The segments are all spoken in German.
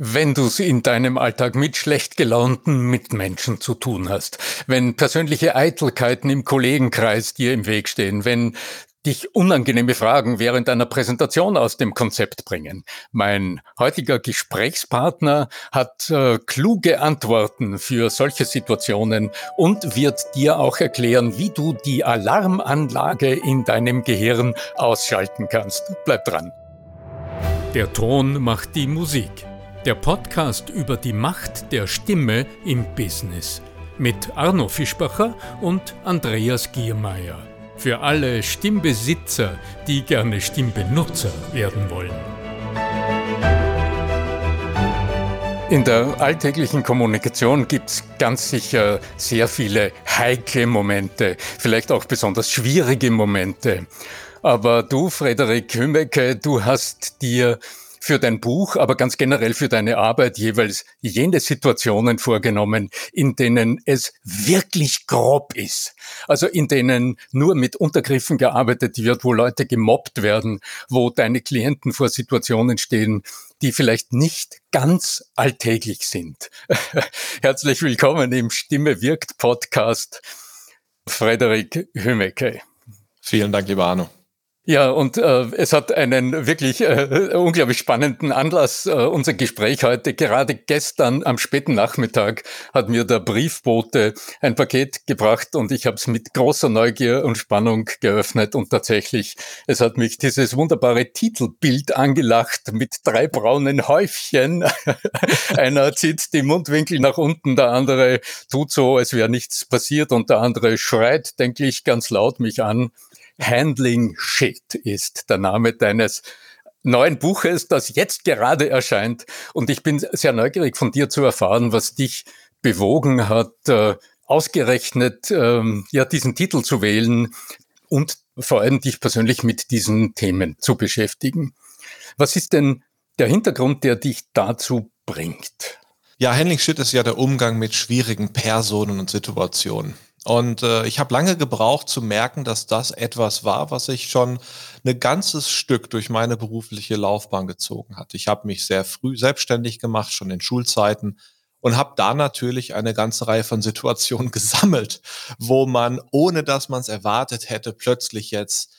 Wenn du es in deinem Alltag mit schlecht gelaunten Mitmenschen zu tun hast, wenn persönliche Eitelkeiten im Kollegenkreis dir im Weg stehen, wenn dich unangenehme Fragen während einer Präsentation aus dem Konzept bringen. Mein heutiger Gesprächspartner hat äh, kluge Antworten für solche Situationen und wird dir auch erklären, wie du die Alarmanlage in deinem Gehirn ausschalten kannst. Bleib dran. Der Ton macht die Musik. Der Podcast über die Macht der Stimme im Business mit Arno Fischbacher und Andreas Giermeier. Für alle Stimmbesitzer, die gerne Stimmbenutzer werden wollen. In der alltäglichen Kommunikation gibt es ganz sicher sehr viele heikle Momente, vielleicht auch besonders schwierige Momente. Aber du, Frederik Hümecke, du hast dir für dein Buch, aber ganz generell für deine Arbeit jeweils jene Situationen vorgenommen, in denen es wirklich grob ist. Also in denen nur mit Untergriffen gearbeitet wird, wo Leute gemobbt werden, wo deine Klienten vor Situationen stehen, die vielleicht nicht ganz alltäglich sind. Herzlich willkommen im Stimme wirkt Podcast, Frederik Hümecke. Vielen Dank, lieber Arno. Ja, und äh, es hat einen wirklich äh, unglaublich spannenden Anlass, äh, unser Gespräch heute. Gerade gestern am späten Nachmittag hat mir der Briefbote ein Paket gebracht und ich habe es mit großer Neugier und Spannung geöffnet und tatsächlich, es hat mich dieses wunderbare Titelbild angelacht mit drei braunen Häufchen. Einer zieht die Mundwinkel nach unten, der andere tut so, als wäre nichts passiert und der andere schreit, denke ich, ganz laut mich an. Handling Shit ist der Name deines neuen Buches, das jetzt gerade erscheint. Und ich bin sehr neugierig von dir zu erfahren, was dich bewogen hat, äh, ausgerechnet ähm, ja diesen Titel zu wählen und vor allem dich persönlich mit diesen Themen zu beschäftigen. Was ist denn der Hintergrund, der dich dazu bringt? Ja, Handling Shit ist ja der Umgang mit schwierigen Personen und Situationen. Und äh, ich habe lange gebraucht zu merken, dass das etwas war, was ich schon ein ganzes Stück durch meine berufliche Laufbahn gezogen hat. Ich habe mich sehr früh selbstständig gemacht, schon in Schulzeiten und habe da natürlich eine ganze Reihe von Situationen gesammelt, wo man, ohne dass man es erwartet hätte, plötzlich jetzt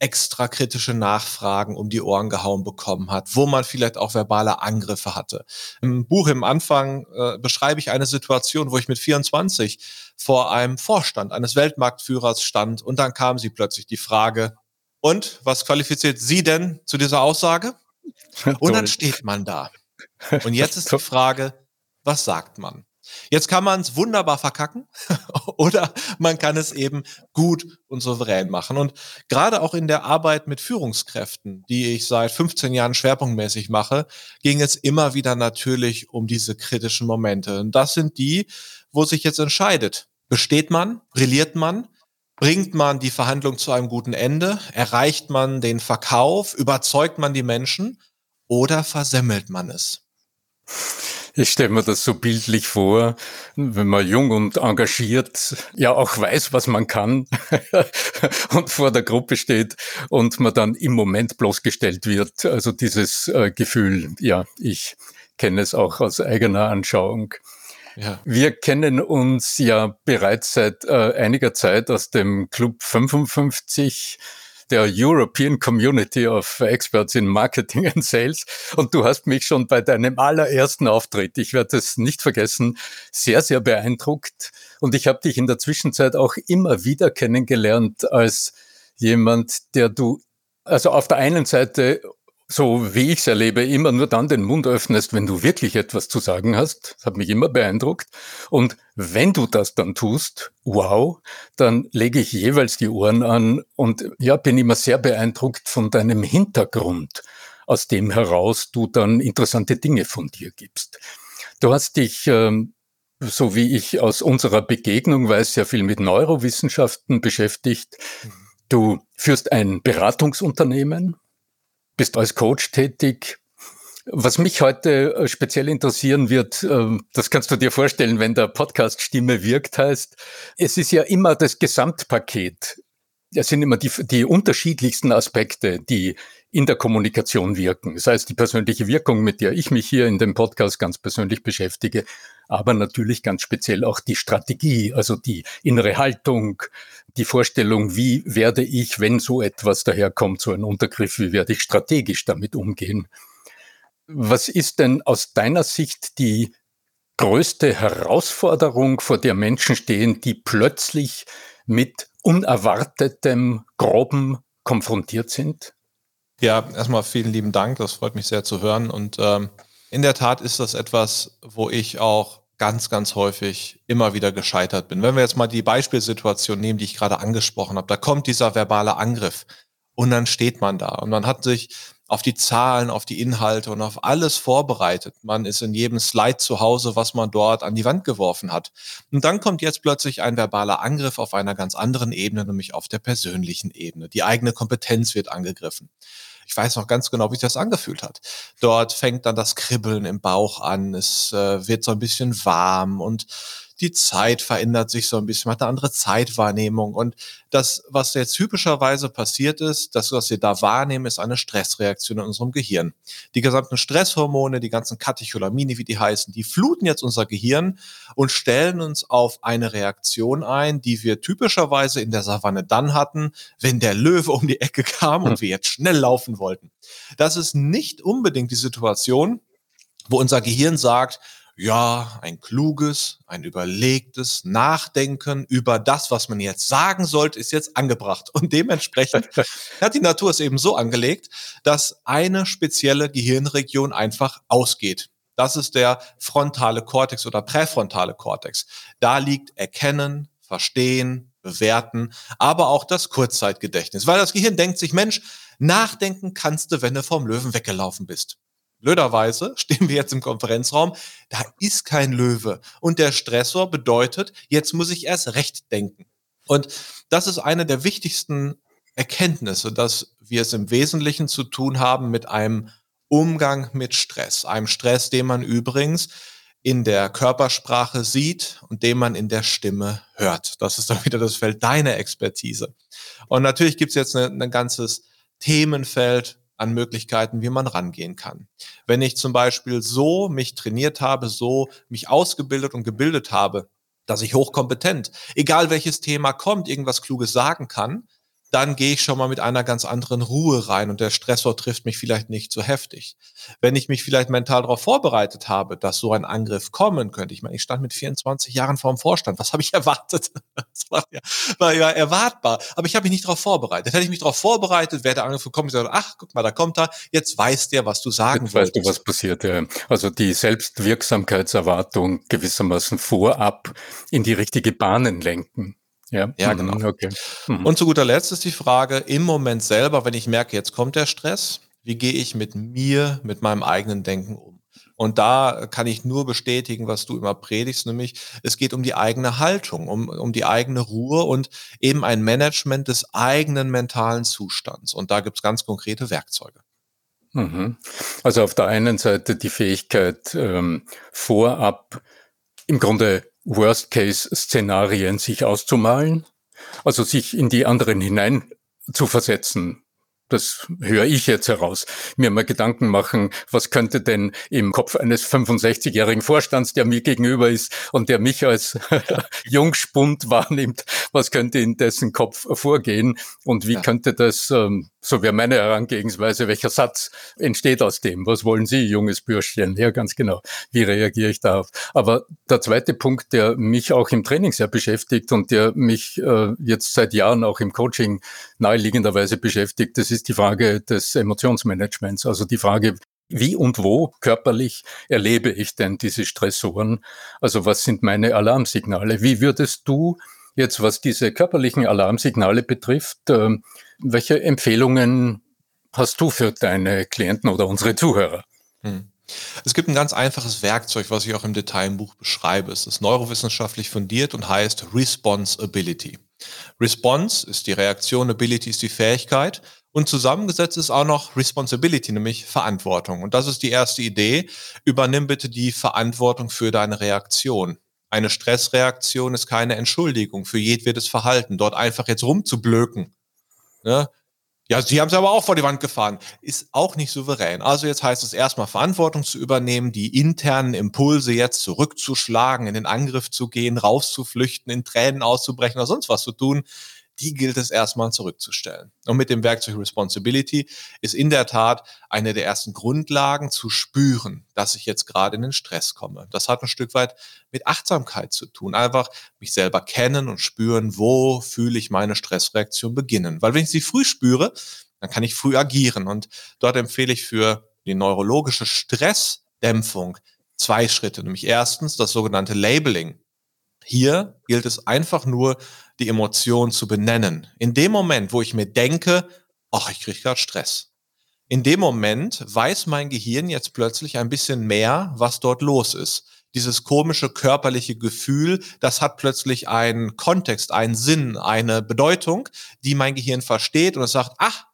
extra kritische Nachfragen um die Ohren gehauen bekommen hat, wo man vielleicht auch verbale Angriffe hatte. Im Buch im Anfang äh, beschreibe ich eine Situation, wo ich mit 24 vor einem Vorstand eines Weltmarktführers stand und dann kam sie plötzlich die Frage, und was qualifiziert Sie denn zu dieser Aussage? Und dann steht man da. Und jetzt ist die Frage, was sagt man? Jetzt kann man es wunderbar verkacken oder man kann es eben gut und souverän machen. Und gerade auch in der Arbeit mit Führungskräften, die ich seit 15 Jahren schwerpunktmäßig mache, ging es immer wieder natürlich um diese kritischen Momente. Und das sind die, wo sich jetzt entscheidet. Besteht man? Brilliert man? Bringt man die Verhandlung zu einem guten Ende? Erreicht man den Verkauf? Überzeugt man die Menschen? Oder versemmelt man es? Ich stelle mir das so bildlich vor, wenn man jung und engagiert ja auch weiß, was man kann und vor der Gruppe steht und man dann im Moment bloßgestellt wird. Also dieses äh, Gefühl, ja, ich kenne es auch aus eigener Anschauung. Ja. Wir kennen uns ja bereits seit äh, einiger Zeit aus dem Club 55 der European Community of Experts in Marketing and Sales. Und du hast mich schon bei deinem allerersten Auftritt, ich werde es nicht vergessen, sehr, sehr beeindruckt. Und ich habe dich in der Zwischenzeit auch immer wieder kennengelernt als jemand, der du also auf der einen Seite so wie ich es erlebe, immer nur dann den Mund öffnest, wenn du wirklich etwas zu sagen hast. Das hat mich immer beeindruckt. Und wenn du das dann tust, wow, dann lege ich jeweils die Ohren an und ja, bin immer sehr beeindruckt von deinem Hintergrund, aus dem heraus du dann interessante Dinge von dir gibst. Du hast dich, ähm, so wie ich aus unserer Begegnung weiß, sehr viel mit Neurowissenschaften beschäftigt. Mhm. Du führst ein Beratungsunternehmen, bist als Coach tätig. Was mich heute äh, speziell interessieren wird, ähm, das kannst du dir vorstellen, wenn der Podcast Stimme wirkt heißt, es ist ja immer das Gesamtpaket. Es sind immer die, die unterschiedlichsten Aspekte, die in der Kommunikation wirken. Das heißt, die persönliche Wirkung, mit der ich mich hier in dem Podcast ganz persönlich beschäftige, aber natürlich ganz speziell auch die Strategie, also die innere Haltung, die Vorstellung, wie werde ich, wenn so etwas daherkommt, so ein Untergriff, wie werde ich strategisch damit umgehen. Was ist denn aus deiner Sicht die größte Herausforderung, vor der Menschen stehen, die plötzlich mit unerwartetem, groben konfrontiert sind? Ja, erstmal vielen lieben Dank. Das freut mich sehr zu hören. Und ähm, in der Tat ist das etwas, wo ich auch ganz, ganz häufig immer wieder gescheitert bin. Wenn wir jetzt mal die Beispielsituation nehmen, die ich gerade angesprochen habe, da kommt dieser verbale Angriff und dann steht man da und man hat sich auf die Zahlen, auf die Inhalte und auf alles vorbereitet. Man ist in jedem Slide zu Hause, was man dort an die Wand geworfen hat. Und dann kommt jetzt plötzlich ein verbaler Angriff auf einer ganz anderen Ebene, nämlich auf der persönlichen Ebene. Die eigene Kompetenz wird angegriffen. Ich weiß noch ganz genau, wie sich das angefühlt hat. Dort fängt dann das Kribbeln im Bauch an, es äh, wird so ein bisschen warm und die Zeit verändert sich so ein bisschen, man hat eine andere Zeitwahrnehmung. Und das, was jetzt typischerweise passiert ist, das, was wir da wahrnehmen, ist eine Stressreaktion in unserem Gehirn. Die gesamten Stresshormone, die ganzen Katecholamine, wie die heißen, die fluten jetzt unser Gehirn und stellen uns auf eine Reaktion ein, die wir typischerweise in der Savanne dann hatten, wenn der Löwe um die Ecke kam und wir jetzt schnell laufen wollten. Das ist nicht unbedingt die Situation, wo unser Gehirn sagt, ja, ein kluges, ein überlegtes Nachdenken über das, was man jetzt sagen sollte, ist jetzt angebracht. Und dementsprechend hat die Natur es eben so angelegt, dass eine spezielle Gehirnregion einfach ausgeht. Das ist der frontale Kortex oder präfrontale Kortex. Da liegt Erkennen, Verstehen, Bewerten, aber auch das Kurzzeitgedächtnis. Weil das Gehirn denkt sich, Mensch, nachdenken kannst du, wenn du vom Löwen weggelaufen bist. Blöderweise stehen wir jetzt im Konferenzraum, da ist kein Löwe. Und der Stressor bedeutet, jetzt muss ich erst recht denken. Und das ist eine der wichtigsten Erkenntnisse, dass wir es im Wesentlichen zu tun haben mit einem Umgang mit Stress. Einem Stress, den man übrigens in der Körpersprache sieht und den man in der Stimme hört. Das ist dann wieder das Feld deiner Expertise. Und natürlich gibt es jetzt ein ganzes Themenfeld an Möglichkeiten, wie man rangehen kann. Wenn ich zum Beispiel so mich trainiert habe, so mich ausgebildet und gebildet habe, dass ich hochkompetent, egal welches Thema kommt, irgendwas Kluges sagen kann, dann gehe ich schon mal mit einer ganz anderen Ruhe rein und der Stressor trifft mich vielleicht nicht so heftig. Wenn ich mich vielleicht mental darauf vorbereitet habe, dass so ein Angriff kommen könnte, ich meine, ich stand mit 24 Jahren vor dem Vorstand, was habe ich erwartet? Das war ja, war ja erwartbar, aber ich habe mich nicht darauf vorbereitet. Hätte ich mich darauf vorbereitet, wäre der Angriff gekommen, ich sage, ach, guck mal, da kommt er, jetzt weiß der, was du sagen jetzt wolltest. Weißt du, was passiert, ja. Also die Selbstwirksamkeitserwartung gewissermaßen vorab in die richtige Bahnen lenken. Ja, ja genau. Mhm, okay. Mhm. Und zu guter Letzt ist die Frage, im Moment selber, wenn ich merke, jetzt kommt der Stress, wie gehe ich mit mir, mit meinem eigenen Denken um? Und da kann ich nur bestätigen, was du immer predigst, nämlich es geht um die eigene Haltung, um, um die eigene Ruhe und eben ein Management des eigenen mentalen Zustands. Und da gibt es ganz konkrete Werkzeuge. Mhm. Also auf der einen Seite die Fähigkeit, ähm, vorab im Grunde Worst-Case-Szenarien sich auszumalen, also sich in die anderen hinein zu versetzen das höre ich jetzt heraus, mir mal Gedanken machen, was könnte denn im Kopf eines 65-jährigen Vorstands, der mir gegenüber ist und der mich als Jungspund wahrnimmt, was könnte in dessen Kopf vorgehen und wie ja. könnte das, ähm, so wäre meine Herangehensweise, welcher Satz entsteht aus dem? Was wollen Sie, junges Bürschchen? Ja, ganz genau. Wie reagiere ich darauf? Aber der zweite Punkt, der mich auch im Training sehr beschäftigt und der mich äh, jetzt seit Jahren auch im Coaching naheliegenderweise beschäftigt, das ist ist die Frage des Emotionsmanagements, also die Frage, wie und wo körperlich erlebe ich denn diese Stressoren? Also was sind meine Alarmsignale? Wie würdest du jetzt, was diese körperlichen Alarmsignale betrifft, äh, welche Empfehlungen hast du für deine Klienten oder unsere Zuhörer? Hm. Es gibt ein ganz einfaches Werkzeug, was ich auch im Detail im Buch beschreibe. Es ist neurowissenschaftlich fundiert und heißt Responsibility. Response ist die Reaktion, Ability ist die Fähigkeit und zusammengesetzt ist auch noch Responsibility, nämlich Verantwortung. Und das ist die erste Idee. Übernimm bitte die Verantwortung für deine Reaktion. Eine Stressreaktion ist keine Entschuldigung für jedwedes Verhalten. Dort einfach jetzt rumzublöken. Ne? Ja, Sie haben es aber auch vor die Wand gefahren. Ist auch nicht souverän. Also jetzt heißt es erstmal Verantwortung zu übernehmen, die internen Impulse jetzt zurückzuschlagen, in den Angriff zu gehen, rauszuflüchten, in Tränen auszubrechen oder sonst was zu tun die gilt es erstmal zurückzustellen. Und mit dem Werkzeug Responsibility ist in der Tat eine der ersten Grundlagen zu spüren, dass ich jetzt gerade in den Stress komme. Das hat ein Stück weit mit Achtsamkeit zu tun. Einfach mich selber kennen und spüren, wo fühle ich meine Stressreaktion beginnen. Weil wenn ich sie früh spüre, dann kann ich früh agieren. Und dort empfehle ich für die neurologische Stressdämpfung zwei Schritte, nämlich erstens das sogenannte Labeling. Hier gilt es einfach nur, die Emotion zu benennen. In dem Moment, wo ich mir denke, ach, ich kriege gerade Stress. In dem Moment weiß mein Gehirn jetzt plötzlich ein bisschen mehr, was dort los ist. Dieses komische körperliche Gefühl, das hat plötzlich einen Kontext, einen Sinn, eine Bedeutung, die mein Gehirn versteht und es sagt, ach,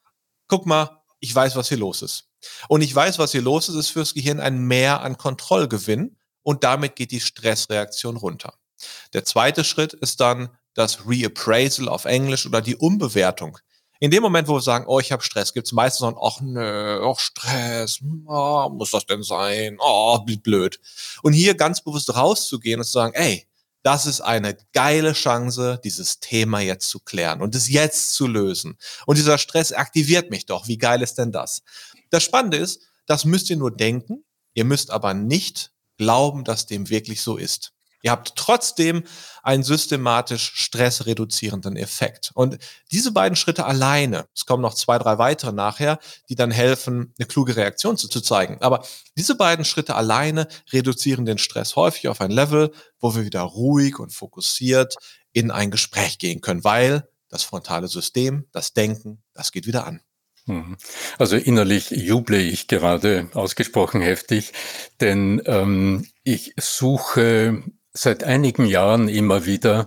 guck mal, ich weiß, was hier los ist. Und ich weiß, was hier los ist, ist fürs Gehirn ein Mehr an Kontrollgewinn und damit geht die Stressreaktion runter. Der zweite Schritt ist dann das Reappraisal auf Englisch oder die Umbewertung. In dem Moment, wo wir sagen, oh, ich habe Stress, gibt es meistens so ein, ach nö, ach Stress, oh, muss das denn sein? Oh, blöd. Und hier ganz bewusst rauszugehen und zu sagen, ey, das ist eine geile Chance, dieses Thema jetzt zu klären und es jetzt zu lösen. Und dieser Stress aktiviert mich doch. Wie geil ist denn das? Das Spannende ist, das müsst ihr nur denken. Ihr müsst aber nicht glauben, dass dem wirklich so ist. Ihr habt trotzdem einen systematisch stressreduzierenden Effekt. Und diese beiden Schritte alleine, es kommen noch zwei, drei weitere nachher, die dann helfen, eine kluge Reaktion zu, zu zeigen. Aber diese beiden Schritte alleine reduzieren den Stress häufig auf ein Level, wo wir wieder ruhig und fokussiert in ein Gespräch gehen können, weil das frontale System, das Denken, das geht wieder an. Mhm. Also innerlich juble ich gerade ausgesprochen heftig, denn ähm, ich suche seit einigen Jahren immer wieder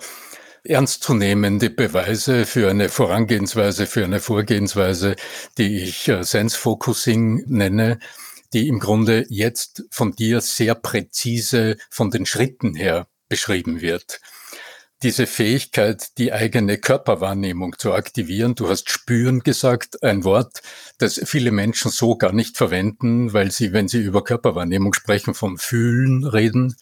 ernstzunehmende Beweise für eine Vorangehensweise, für eine Vorgehensweise, die ich äh, Sense Focusing nenne, die im Grunde jetzt von dir sehr präzise von den Schritten her beschrieben wird. Diese Fähigkeit, die eigene Körperwahrnehmung zu aktivieren. Du hast spüren gesagt, ein Wort, das viele Menschen so gar nicht verwenden, weil sie, wenn sie über Körperwahrnehmung sprechen, vom Fühlen reden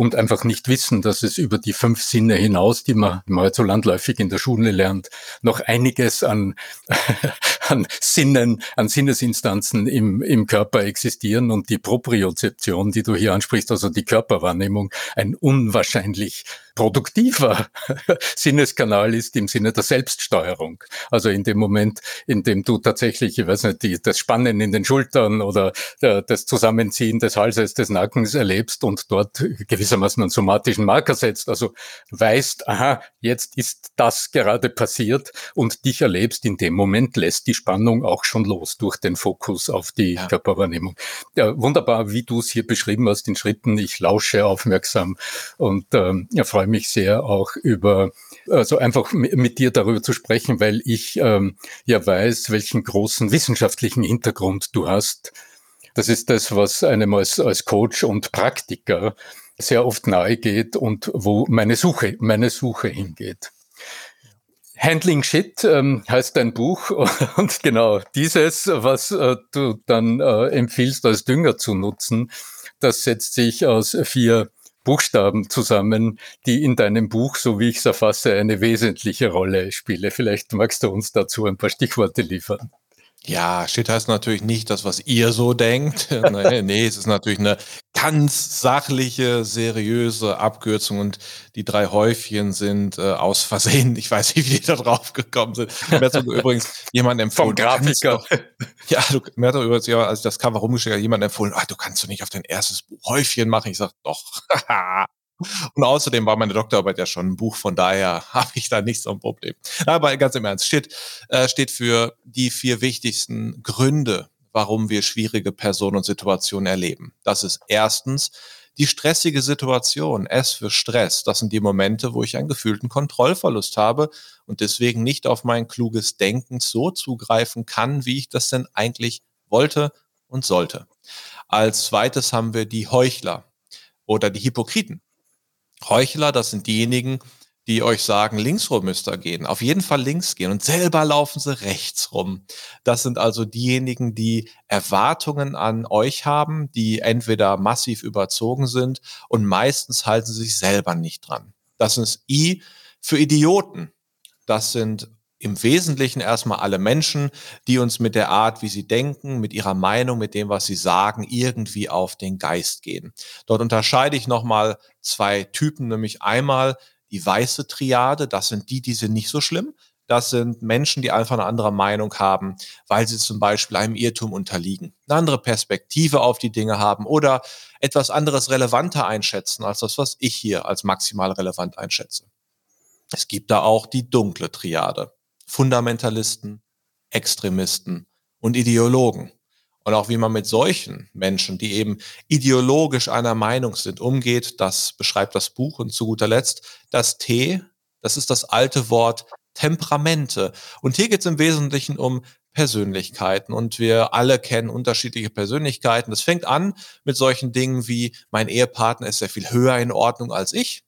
und einfach nicht wissen, dass es über die fünf Sinne hinaus, die man mal so landläufig in der Schule lernt, noch einiges an, an Sinnen, an Sinnesinstanzen im, im Körper existieren und die Propriozeption, die du hier ansprichst, also die Körperwahrnehmung, ein unwahrscheinlich produktiver Sinneskanal ist im Sinne der Selbststeuerung. Also in dem Moment, in dem du tatsächlich, ich weiß nicht, die, das Spannen in den Schultern oder der, das Zusammenziehen des Halses, des Nackens erlebst und dort gewissermaßen einen somatischen Marker setzt, also weißt, aha, jetzt ist das gerade passiert und dich erlebst, in dem Moment lässt die Spannung auch schon los durch den Fokus auf die ja. Körperwahrnehmung. Ja, wunderbar, wie du es hier beschrieben hast in Schritten. Ich lausche aufmerksam und ähm, ja, freue mich sehr auch über, also einfach mit dir darüber zu sprechen, weil ich ähm, ja weiß, welchen großen wissenschaftlichen Hintergrund du hast. Das ist das, was einem als, als Coach und Praktiker sehr oft nahe geht und wo meine Suche, meine Suche hingeht. Handling Shit ähm, heißt dein Buch und genau dieses, was äh, du dann äh, empfiehlst als Dünger zu nutzen, das setzt sich aus vier Buchstaben zusammen, die in deinem Buch, so wie ich es erfasse, eine wesentliche Rolle spielen. Vielleicht magst du uns dazu ein paar Stichworte liefern. Ja, Shit heißt natürlich nicht das, was ihr so denkt. nee, nee, es ist natürlich eine ganz sachliche, seriöse Abkürzung und die drei Häufchen sind äh, aus Versehen. Ich weiß nicht, wie die da drauf gekommen sind. Mir hat übrigens jemand empfohlen. Vom Grafiker. ja, du, mir hat übrigens, ja, als ich das Cover rumgeschickt habe, jemand empfohlen, ah, du kannst du nicht auf dein erstes Häufchen machen. Ich sag, doch. Und außerdem war meine Doktorarbeit ja schon ein Buch, von daher habe ich da nicht so ein Problem. Aber ganz im Ernst, steht, äh, steht für die vier wichtigsten Gründe, warum wir schwierige Personen und Situationen erleben. Das ist erstens die stressige Situation, S für Stress. Das sind die Momente, wo ich einen gefühlten Kontrollverlust habe und deswegen nicht auf mein kluges Denken so zugreifen kann, wie ich das denn eigentlich wollte und sollte. Als zweites haben wir die Heuchler oder die Hypokriten. Heuchler, das sind diejenigen, die euch sagen, links rum müsst ihr gehen, auf jeden Fall links gehen und selber laufen sie rechts rum. Das sind also diejenigen, die Erwartungen an euch haben, die entweder massiv überzogen sind und meistens halten sie sich selber nicht dran. Das ist I für Idioten. Das sind im Wesentlichen erstmal alle Menschen, die uns mit der Art, wie sie denken, mit ihrer Meinung, mit dem, was sie sagen, irgendwie auf den Geist gehen. Dort unterscheide ich nochmal zwei Typen, nämlich einmal die weiße Triade, das sind die, die sind nicht so schlimm. Das sind Menschen, die einfach eine andere Meinung haben, weil sie zum Beispiel einem Irrtum unterliegen, eine andere Perspektive auf die Dinge haben oder etwas anderes relevanter einschätzen als das, was ich hier als maximal relevant einschätze. Es gibt da auch die dunkle Triade. Fundamentalisten, Extremisten und Ideologen. Und auch wie man mit solchen Menschen, die eben ideologisch einer Meinung sind, umgeht, das beschreibt das Buch. Und zu guter Letzt das T, das ist das alte Wort Temperamente. Und hier geht es im Wesentlichen um Persönlichkeiten und wir alle kennen unterschiedliche Persönlichkeiten. Das fängt an mit solchen Dingen wie mein Ehepartner ist sehr viel höher in Ordnung als ich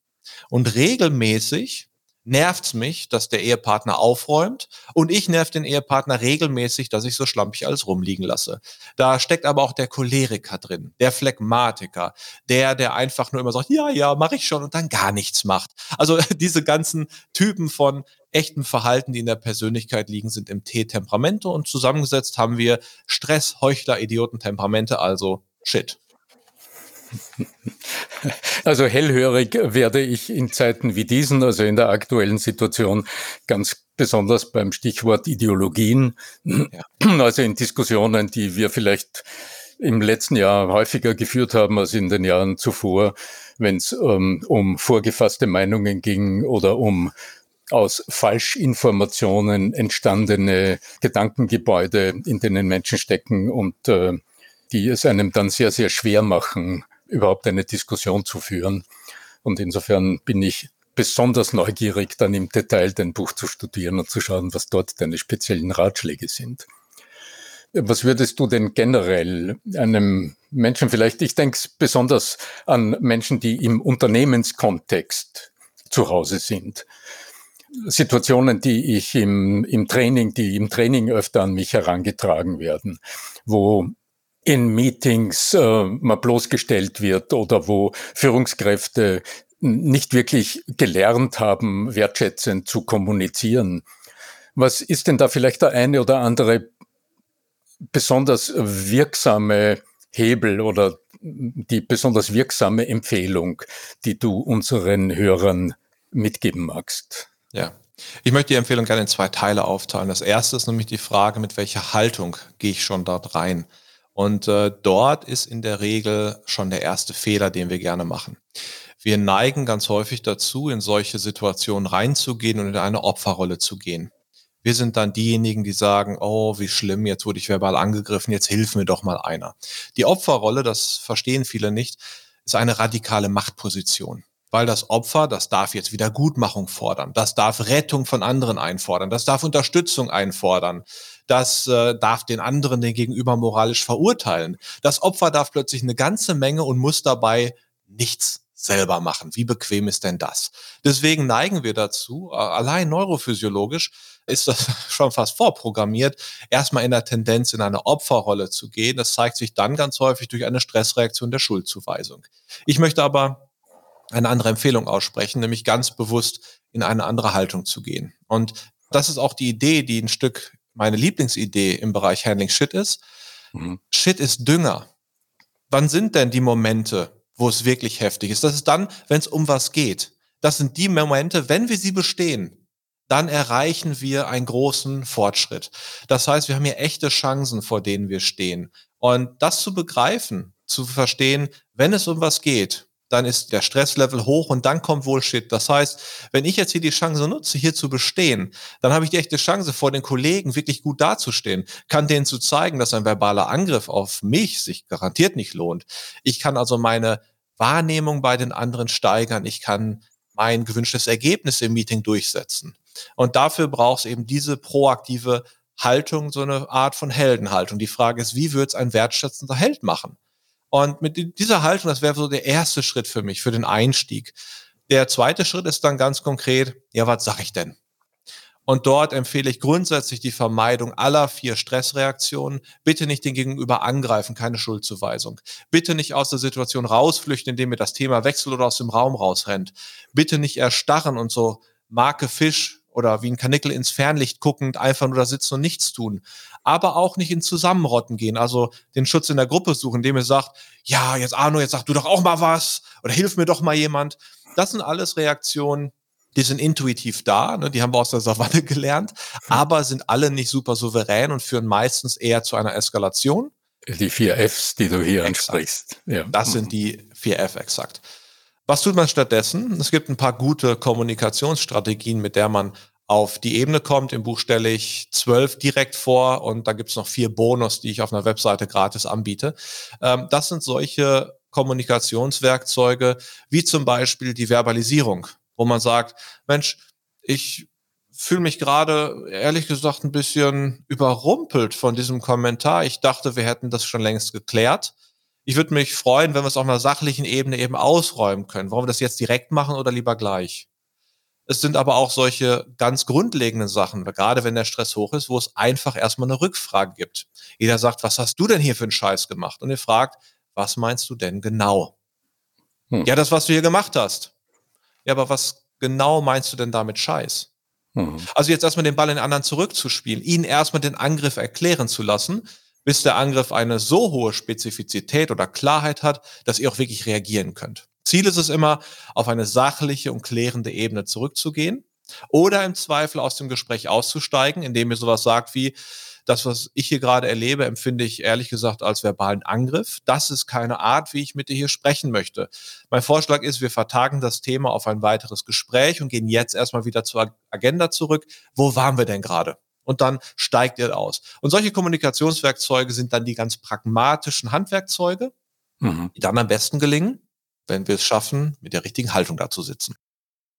und regelmäßig nervt's mich, dass der Ehepartner aufräumt und ich nerv den Ehepartner regelmäßig, dass ich so schlampig alles rumliegen lasse. Da steckt aber auch der Choleriker drin, der Phlegmatiker, der, der einfach nur immer sagt, ja, ja, mache ich schon und dann gar nichts macht. Also diese ganzen Typen von echten Verhalten, die in der Persönlichkeit liegen, sind im T-Temperamente und zusammengesetzt haben wir Stress, Heuchler, Idioten, Temperamente, also Shit. Also hellhörig werde ich in Zeiten wie diesen, also in der aktuellen Situation, ganz besonders beim Stichwort Ideologien, also in Diskussionen, die wir vielleicht im letzten Jahr häufiger geführt haben als in den Jahren zuvor, wenn es ähm, um vorgefasste Meinungen ging oder um aus Falschinformationen entstandene Gedankengebäude, in denen Menschen stecken und äh, die es einem dann sehr, sehr schwer machen, überhaupt eine Diskussion zu führen. Und insofern bin ich besonders neugierig, dann im Detail dein Buch zu studieren und zu schauen, was dort deine speziellen Ratschläge sind. Was würdest du denn generell einem Menschen vielleicht, ich denke besonders an Menschen, die im Unternehmenskontext zu Hause sind, Situationen, die ich im, im Training, die im Training öfter an mich herangetragen werden, wo in Meetings äh, mal bloßgestellt wird oder wo Führungskräfte nicht wirklich gelernt haben, wertschätzend zu kommunizieren. Was ist denn da vielleicht der eine oder andere besonders wirksame Hebel oder die besonders wirksame Empfehlung, die du unseren Hörern mitgeben magst? Ja. Ich möchte die Empfehlung gerne in zwei Teile aufteilen. Das erste ist nämlich die Frage, mit welcher Haltung gehe ich schon dort rein? Und äh, dort ist in der Regel schon der erste Fehler, den wir gerne machen. Wir neigen ganz häufig dazu, in solche Situationen reinzugehen und in eine Opferrolle zu gehen. Wir sind dann diejenigen, die sagen, oh, wie schlimm, jetzt wurde ich verbal angegriffen, jetzt hilf mir doch mal einer. Die Opferrolle, das verstehen viele nicht, ist eine radikale Machtposition weil das Opfer, das darf jetzt Wiedergutmachung fordern, das darf Rettung von anderen einfordern, das darf Unterstützung einfordern, das äh, darf den anderen den Gegenüber moralisch verurteilen. Das Opfer darf plötzlich eine ganze Menge und muss dabei nichts selber machen. Wie bequem ist denn das? Deswegen neigen wir dazu, äh, allein neurophysiologisch ist das schon fast vorprogrammiert, erstmal in der Tendenz in eine Opferrolle zu gehen. Das zeigt sich dann ganz häufig durch eine Stressreaktion der Schuldzuweisung. Ich möchte aber eine andere Empfehlung aussprechen, nämlich ganz bewusst in eine andere Haltung zu gehen. Und das ist auch die Idee, die ein Stück meine Lieblingsidee im Bereich Handling Shit ist. Mhm. Shit ist Dünger. Wann sind denn die Momente, wo es wirklich heftig ist? Das ist dann, wenn es um was geht. Das sind die Momente, wenn wir sie bestehen, dann erreichen wir einen großen Fortschritt. Das heißt, wir haben hier echte Chancen, vor denen wir stehen. Und das zu begreifen, zu verstehen, wenn es um was geht, dann ist der Stresslevel hoch und dann kommt wohl Shit. Das heißt, wenn ich jetzt hier die Chance nutze, hier zu bestehen, dann habe ich die echte Chance, vor den Kollegen wirklich gut dazustehen, kann denen zu zeigen, dass ein verbaler Angriff auf mich sich garantiert nicht lohnt. Ich kann also meine Wahrnehmung bei den anderen steigern. Ich kann mein gewünschtes Ergebnis im Meeting durchsetzen. Und dafür braucht es eben diese proaktive Haltung, so eine Art von Heldenhaltung. Die Frage ist, wie wird es ein wertschätzender Held machen? Und mit dieser Haltung, das wäre so der erste Schritt für mich, für den Einstieg. Der zweite Schritt ist dann ganz konkret, ja, was sag ich denn? Und dort empfehle ich grundsätzlich die Vermeidung aller vier Stressreaktionen. Bitte nicht den Gegenüber angreifen, keine Schuldzuweisung. Bitte nicht aus der Situation rausflüchten, indem ihr das Thema wechselt oder aus dem Raum rausrennt. Bitte nicht erstarren und so Marke Fisch oder wie ein Kanickel ins Fernlicht guckend einfach nur da sitzen und nichts tun. Aber auch nicht in Zusammenrotten gehen, also den Schutz in der Gruppe suchen, indem ihr sagt, ja, jetzt Arno, jetzt sag du doch auch mal was oder hilf mir doch mal jemand. Das sind alles Reaktionen, die sind intuitiv da, ne, die haben wir aus der Savanne gelernt, aber sind alle nicht super souverän und führen meistens eher zu einer Eskalation. Die vier Fs, die du hier exakt. ansprichst. Ja. Das sind die vier F exakt. Was tut man stattdessen? Es gibt ein paar gute Kommunikationsstrategien, mit der man auf die Ebene kommt. Im Buch stelle ich zwölf direkt vor und da gibt es noch vier Bonus, die ich auf einer Webseite gratis anbiete. Ähm, das sind solche Kommunikationswerkzeuge, wie zum Beispiel die Verbalisierung wo man sagt, Mensch, ich fühle mich gerade ehrlich gesagt ein bisschen überrumpelt von diesem Kommentar. Ich dachte, wir hätten das schon längst geklärt. Ich würde mich freuen, wenn wir es auf einer sachlichen Ebene eben ausräumen können. Wollen wir das jetzt direkt machen oder lieber gleich? Es sind aber auch solche ganz grundlegenden Sachen, gerade wenn der Stress hoch ist, wo es einfach erstmal eine Rückfrage gibt. Jeder sagt, was hast du denn hier für einen Scheiß gemacht? Und ihr fragt, was meinst du denn genau? Hm. Ja, das, was du hier gemacht hast. Ja, aber was genau meinst du denn damit Scheiß? Mhm. Also jetzt erstmal den Ball in den anderen zurückzuspielen, ihn erstmal den Angriff erklären zu lassen, bis der Angriff eine so hohe Spezifizität oder Klarheit hat, dass ihr auch wirklich reagieren könnt. Ziel ist es immer, auf eine sachliche und klärende Ebene zurückzugehen oder im Zweifel aus dem Gespräch auszusteigen, indem ihr sowas sagt wie, das, was ich hier gerade erlebe, empfinde ich ehrlich gesagt als verbalen Angriff. Das ist keine Art, wie ich mit dir hier sprechen möchte. Mein Vorschlag ist, wir vertagen das Thema auf ein weiteres Gespräch und gehen jetzt erstmal wieder zur Agenda zurück. Wo waren wir denn gerade? Und dann steigt ihr aus. Und solche Kommunikationswerkzeuge sind dann die ganz pragmatischen Handwerkzeuge, mhm. die dann am besten gelingen, wenn wir es schaffen, mit der richtigen Haltung da zu sitzen.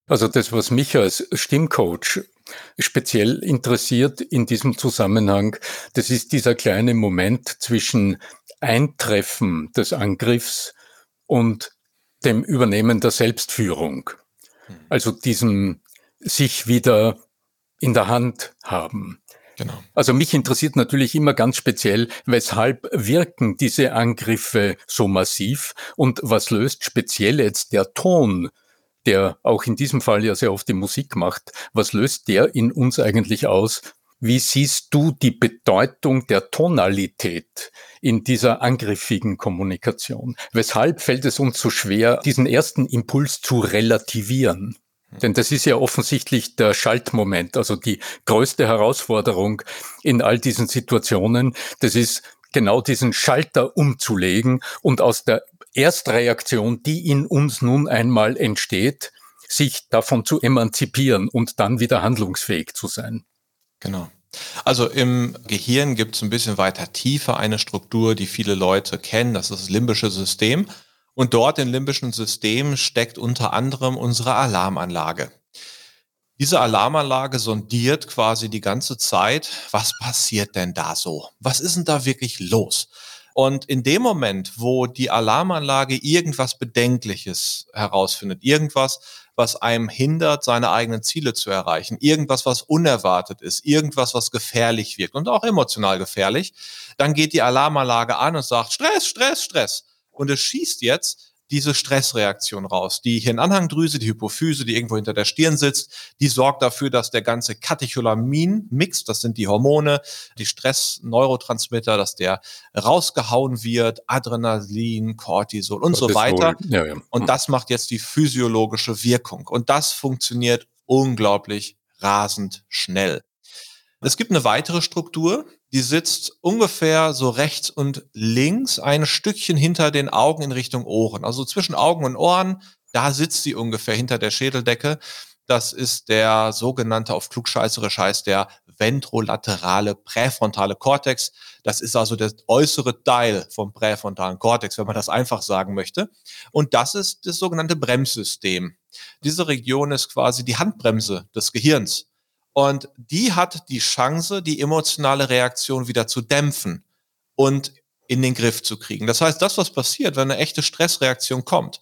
Also das, was mich als Stimmcoach speziell interessiert in diesem Zusammenhang, das ist dieser kleine Moment zwischen Eintreffen des Angriffs und dem Übernehmen der Selbstführung. Also diesem sich wieder in der Hand haben. Genau. Also mich interessiert natürlich immer ganz speziell, weshalb wirken diese Angriffe so massiv und was löst speziell jetzt der Ton der auch in diesem Fall ja sehr oft die Musik macht, was löst der in uns eigentlich aus? Wie siehst du die Bedeutung der Tonalität in dieser angriffigen Kommunikation? Weshalb fällt es uns so schwer, diesen ersten Impuls zu relativieren? Denn das ist ja offensichtlich der Schaltmoment, also die größte Herausforderung in all diesen Situationen. Das ist genau diesen Schalter umzulegen und aus der Erstreaktion, die in uns nun einmal entsteht, sich davon zu emanzipieren und dann wieder handlungsfähig zu sein. Genau. Also im Gehirn gibt es ein bisschen weiter tiefer eine Struktur, die viele Leute kennen, das ist das limbische System. Und dort im limbischen System steckt unter anderem unsere Alarmanlage. Diese Alarmanlage sondiert quasi die ganze Zeit, was passiert denn da so? Was ist denn da wirklich los? Und in dem Moment, wo die Alarmanlage irgendwas Bedenkliches herausfindet, irgendwas, was einem hindert, seine eigenen Ziele zu erreichen, irgendwas, was unerwartet ist, irgendwas, was gefährlich wirkt und auch emotional gefährlich, dann geht die Alarmanlage an und sagt Stress, Stress, Stress. Und es schießt jetzt diese Stressreaktion raus. Die Hirnanhangdrüse, die Hypophyse, die irgendwo hinter der Stirn sitzt, die sorgt dafür, dass der ganze Katecholamin-Mix, das sind die Hormone, die Stress-Neurotransmitter, dass der rausgehauen wird, Adrenalin, Cortisol und Cortisol. so weiter. Ja, ja. Und das macht jetzt die physiologische Wirkung. Und das funktioniert unglaublich rasend schnell. Es gibt eine weitere Struktur, die sitzt ungefähr so rechts und links ein Stückchen hinter den Augen in Richtung Ohren. Also zwischen Augen und Ohren, da sitzt sie ungefähr hinter der Schädeldecke. Das ist der sogenannte, auf klugscheißerisch heißt der ventrolaterale präfrontale Kortex. Das ist also der äußere Teil vom präfrontalen Kortex, wenn man das einfach sagen möchte. Und das ist das sogenannte Bremssystem. Diese Region ist quasi die Handbremse des Gehirns. Und die hat die Chance, die emotionale Reaktion wieder zu dämpfen und in den Griff zu kriegen. Das heißt, das, was passiert, wenn eine echte Stressreaktion kommt,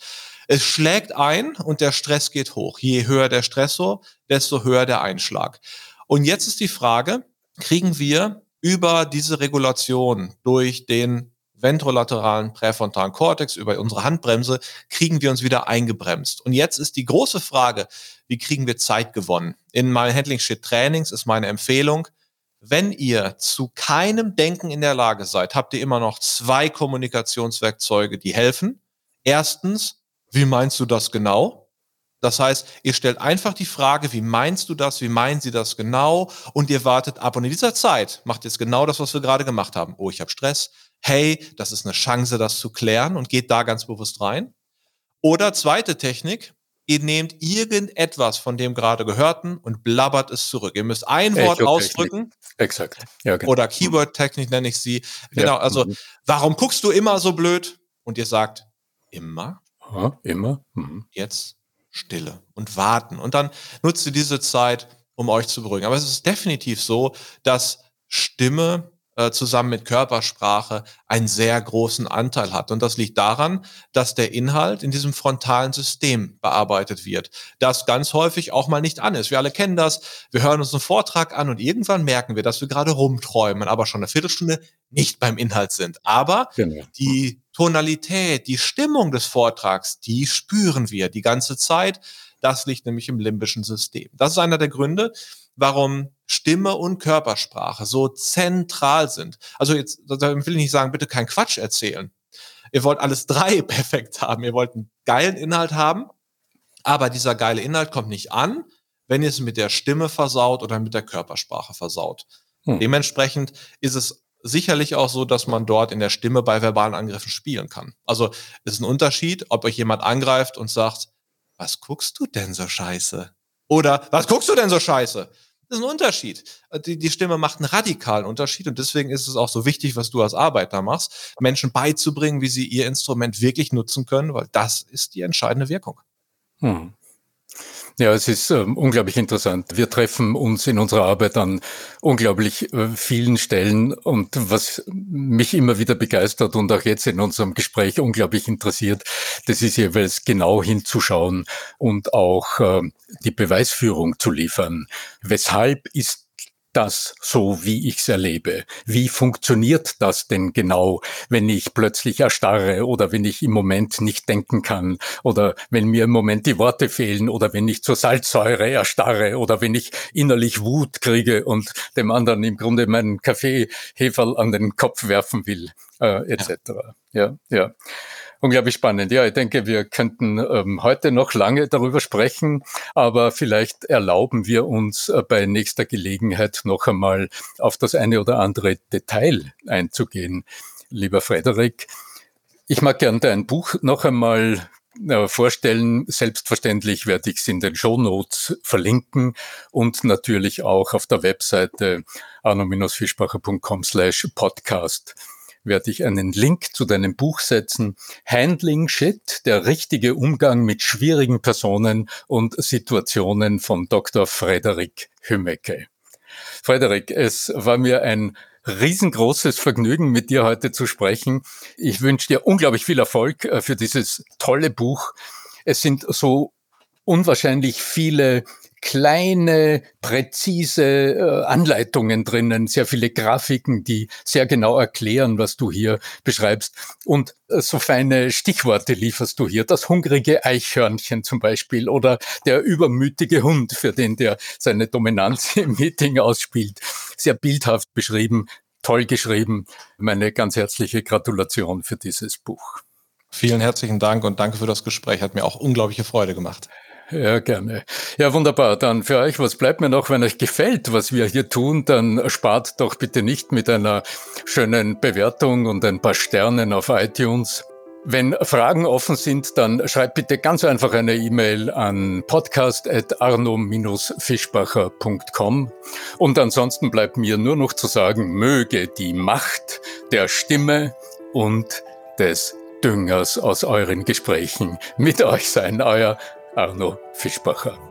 Es schlägt ein und der Stress geht hoch. Je höher der Stressor, desto höher der Einschlag. Und jetzt ist die Frage, kriegen wir über diese Regulation durch den ventrolateralen präfrontalen Kortex, über unsere Handbremse, kriegen wir uns wieder eingebremst. Und jetzt ist die große Frage, wie kriegen wir Zeit gewonnen? In meinen Handling Shit Trainings ist meine Empfehlung, wenn ihr zu keinem Denken in der Lage seid, habt ihr immer noch zwei Kommunikationswerkzeuge, die helfen. Erstens, wie meinst du das genau? Das heißt, ihr stellt einfach die Frage, wie meinst du das, wie meinen sie das genau und ihr wartet ab. Und in dieser Zeit macht jetzt genau das, was wir gerade gemacht haben. Oh, ich habe Stress. Hey, das ist eine Chance, das zu klären und geht da ganz bewusst rein. Oder zweite Technik, ihr nehmt irgendetwas von dem gerade Gehörten und blabbert es zurück. Ihr müsst ein Wort ausdrücken. Exakt. Ja, genau. Oder Keyword-Technik nenne ich sie. Genau, also mhm. warum guckst du immer so blöd? Und ihr sagt, immer? Aha, immer. Mhm. Jetzt Stille und warten. Und dann nutzt ihr diese Zeit, um euch zu beruhigen. Aber es ist definitiv so, dass Stimme äh, zusammen mit Körpersprache einen sehr großen Anteil hat. Und das liegt daran, dass der Inhalt in diesem frontalen System bearbeitet wird, das ganz häufig auch mal nicht an ist. Wir alle kennen das. Wir hören uns einen Vortrag an und irgendwann merken wir, dass wir gerade rumträumen, aber schon eine Viertelstunde nicht beim Inhalt sind. Aber genau. die Tonalität, die Stimmung des Vortrags, die spüren wir die ganze Zeit. Das liegt nämlich im limbischen System. Das ist einer der Gründe, warum Stimme und Körpersprache so zentral sind. Also jetzt will ich nicht sagen, bitte kein Quatsch erzählen. Ihr wollt alles drei perfekt haben. Ihr wollt einen geilen Inhalt haben, aber dieser geile Inhalt kommt nicht an, wenn ihr es mit der Stimme versaut oder mit der Körpersprache versaut. Hm. Dementsprechend ist es sicherlich auch so, dass man dort in der Stimme bei verbalen Angriffen spielen kann. Also es ist ein Unterschied, ob euch jemand angreift und sagt, was guckst du denn so scheiße? Oder was guckst du denn so scheiße? Das ist ein Unterschied. Die, die Stimme macht einen radikalen Unterschied und deswegen ist es auch so wichtig, was du als Arbeiter machst, Menschen beizubringen, wie sie ihr Instrument wirklich nutzen können, weil das ist die entscheidende Wirkung. Hm. Ja, es ist äh, unglaublich interessant. Wir treffen uns in unserer Arbeit an unglaublich äh, vielen Stellen und was mich immer wieder begeistert und auch jetzt in unserem Gespräch unglaublich interessiert, das ist jeweils genau hinzuschauen und auch äh, die Beweisführung zu liefern. Weshalb ist das so, wie ich es erlebe? Wie funktioniert das denn genau, wenn ich plötzlich erstarre oder wenn ich im Moment nicht denken kann oder wenn mir im Moment die Worte fehlen oder wenn ich zur Salzsäure erstarre oder wenn ich innerlich Wut kriege und dem anderen im Grunde meinen Kaffeeheferl an den Kopf werfen will, äh, etc. Ja, ja. ja. Unglaublich spannend. Ja, ich denke, wir könnten ähm, heute noch lange darüber sprechen, aber vielleicht erlauben wir uns äh, bei nächster Gelegenheit noch einmal auf das eine oder andere Detail einzugehen. Lieber Frederik, ich mag gern dein Buch noch einmal äh, vorstellen. Selbstverständlich werde ich es in den Show Notes verlinken und natürlich auch auf der Webseite arno-fischbacher.com slash podcast werde ich einen Link zu deinem Buch setzen. Handling Shit, der richtige Umgang mit schwierigen Personen und Situationen von Dr. Frederik Hümmecke. Frederik, es war mir ein riesengroßes Vergnügen, mit dir heute zu sprechen. Ich wünsche dir unglaublich viel Erfolg äh, für dieses tolle Buch. Es sind so unwahrscheinlich viele kleine, präzise äh, Anleitungen drinnen, sehr viele Grafiken, die sehr genau erklären, was du hier beschreibst. Und äh, so feine Stichworte lieferst du hier. Das hungrige Eichhörnchen zum Beispiel oder der übermütige Hund, für den der seine Dominanz im Meeting ausspielt. Sehr bildhaft beschrieben, toll geschrieben. Meine ganz herzliche Gratulation für dieses Buch. Vielen herzlichen Dank und danke für das Gespräch. Hat mir auch unglaubliche Freude gemacht. Ja, gerne. Ja, wunderbar. Dann für euch, was bleibt mir noch, wenn euch gefällt, was wir hier tun, dann spart doch bitte nicht mit einer schönen Bewertung und ein paar Sternen auf iTunes. Wenn Fragen offen sind, dann schreibt bitte ganz einfach eine E-Mail an podcast.arno-fischbacher.com. Und ansonsten bleibt mir nur noch zu sagen, möge die Macht der Stimme und des Düngers aus euren Gesprächen mit euch sein. Euer Arno Fischbacher.